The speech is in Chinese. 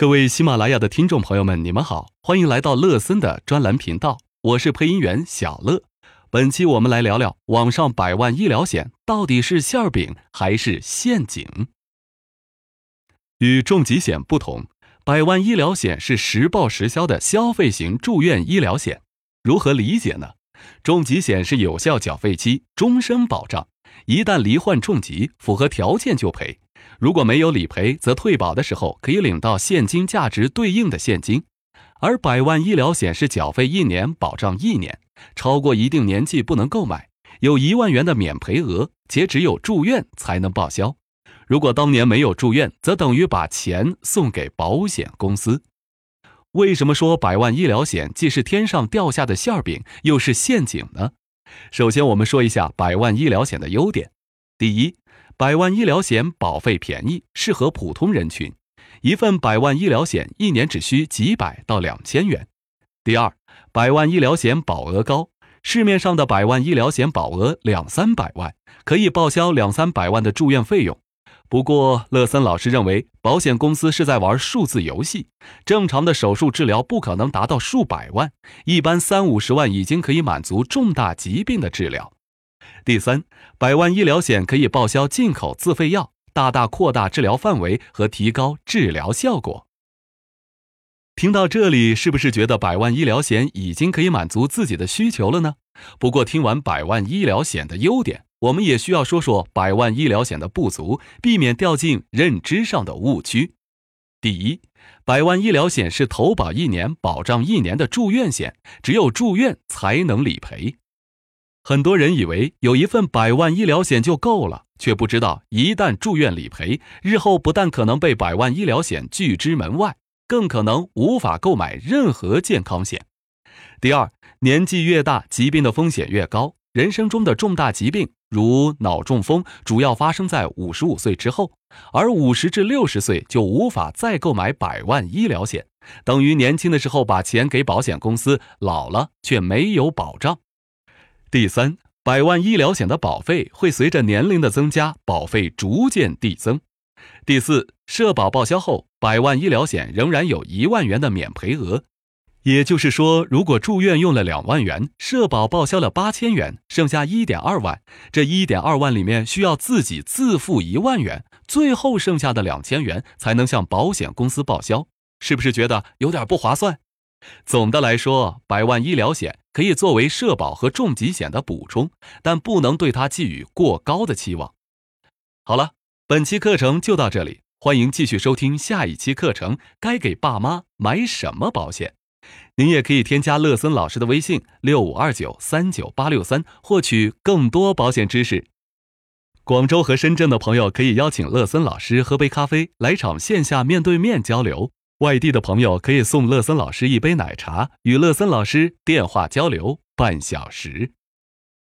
各位喜马拉雅的听众朋友们，你们好，欢迎来到乐森的专栏频道，我是配音员小乐。本期我们来聊聊网上百万医疗险到底是馅饼还是陷阱。与重疾险不同，百万医疗险是实报实销的消费型住院医疗险。如何理解呢？重疾险是有效缴费期，终身保障，一旦罹患重疾，符合条件就赔。如果没有理赔，则退保的时候可以领到现金价值对应的现金。而百万医疗险是缴费一年，保障一年，超过一定年纪不能购买，有一万元的免赔额，且只有住院才能报销。如果当年没有住院，则等于把钱送给保险公司。为什么说百万医疗险既是天上掉下的馅饼，又是陷阱呢？首先，我们说一下百万医疗险的优点。第一，百万医疗险保费便宜，适合普通人群，一份百万医疗险一年只需几百到两千元。第二，百万医疗险保额高，市面上的百万医疗险保额两三百万，可以报销两三百万的住院费用。不过，乐森老师认为，保险公司是在玩数字游戏。正常的手术治疗不可能达到数百万，一般三五十万已经可以满足重大疾病的治疗。第三，百万医疗险可以报销进口自费药，大大扩大治疗范围和提高治疗效果。听到这里，是不是觉得百万医疗险已经可以满足自己的需求了呢？不过，听完百万医疗险的优点。我们也需要说说百万医疗险的不足，避免掉进认知上的误区。第一，百万医疗险是投保一年保障一年的住院险，只有住院才能理赔。很多人以为有一份百万医疗险就够了，却不知道一旦住院理赔，日后不但可能被百万医疗险拒之门外，更可能无法购买任何健康险。第二，年纪越大，疾病的风险越高。人生中的重大疾病，如脑中风，主要发生在五十五岁之后，而五十至六十岁就无法再购买百万医疗险，等于年轻的时候把钱给保险公司，老了却没有保障。第三，百万医疗险的保费会随着年龄的增加，保费逐渐递增。第四，社保报销后，百万医疗险仍然有一万元的免赔额。也就是说，如果住院用了两万元，社保报销了八千元，剩下一点二万，这一点二万里面需要自己自付一万元，最后剩下的两千元才能向保险公司报销，是不是觉得有点不划算？总的来说，百万医疗险可以作为社保和重疾险的补充，但不能对它寄予过高的期望。好了，本期课程就到这里，欢迎继续收听下一期课程。该给爸妈买什么保险？您也可以添加乐森老师的微信六五二九三九八六三，获取更多保险知识。广州和深圳的朋友可以邀请乐森老师喝杯咖啡，来场线下面对面交流；外地的朋友可以送乐森老师一杯奶茶，与乐森老师电话交流半小时。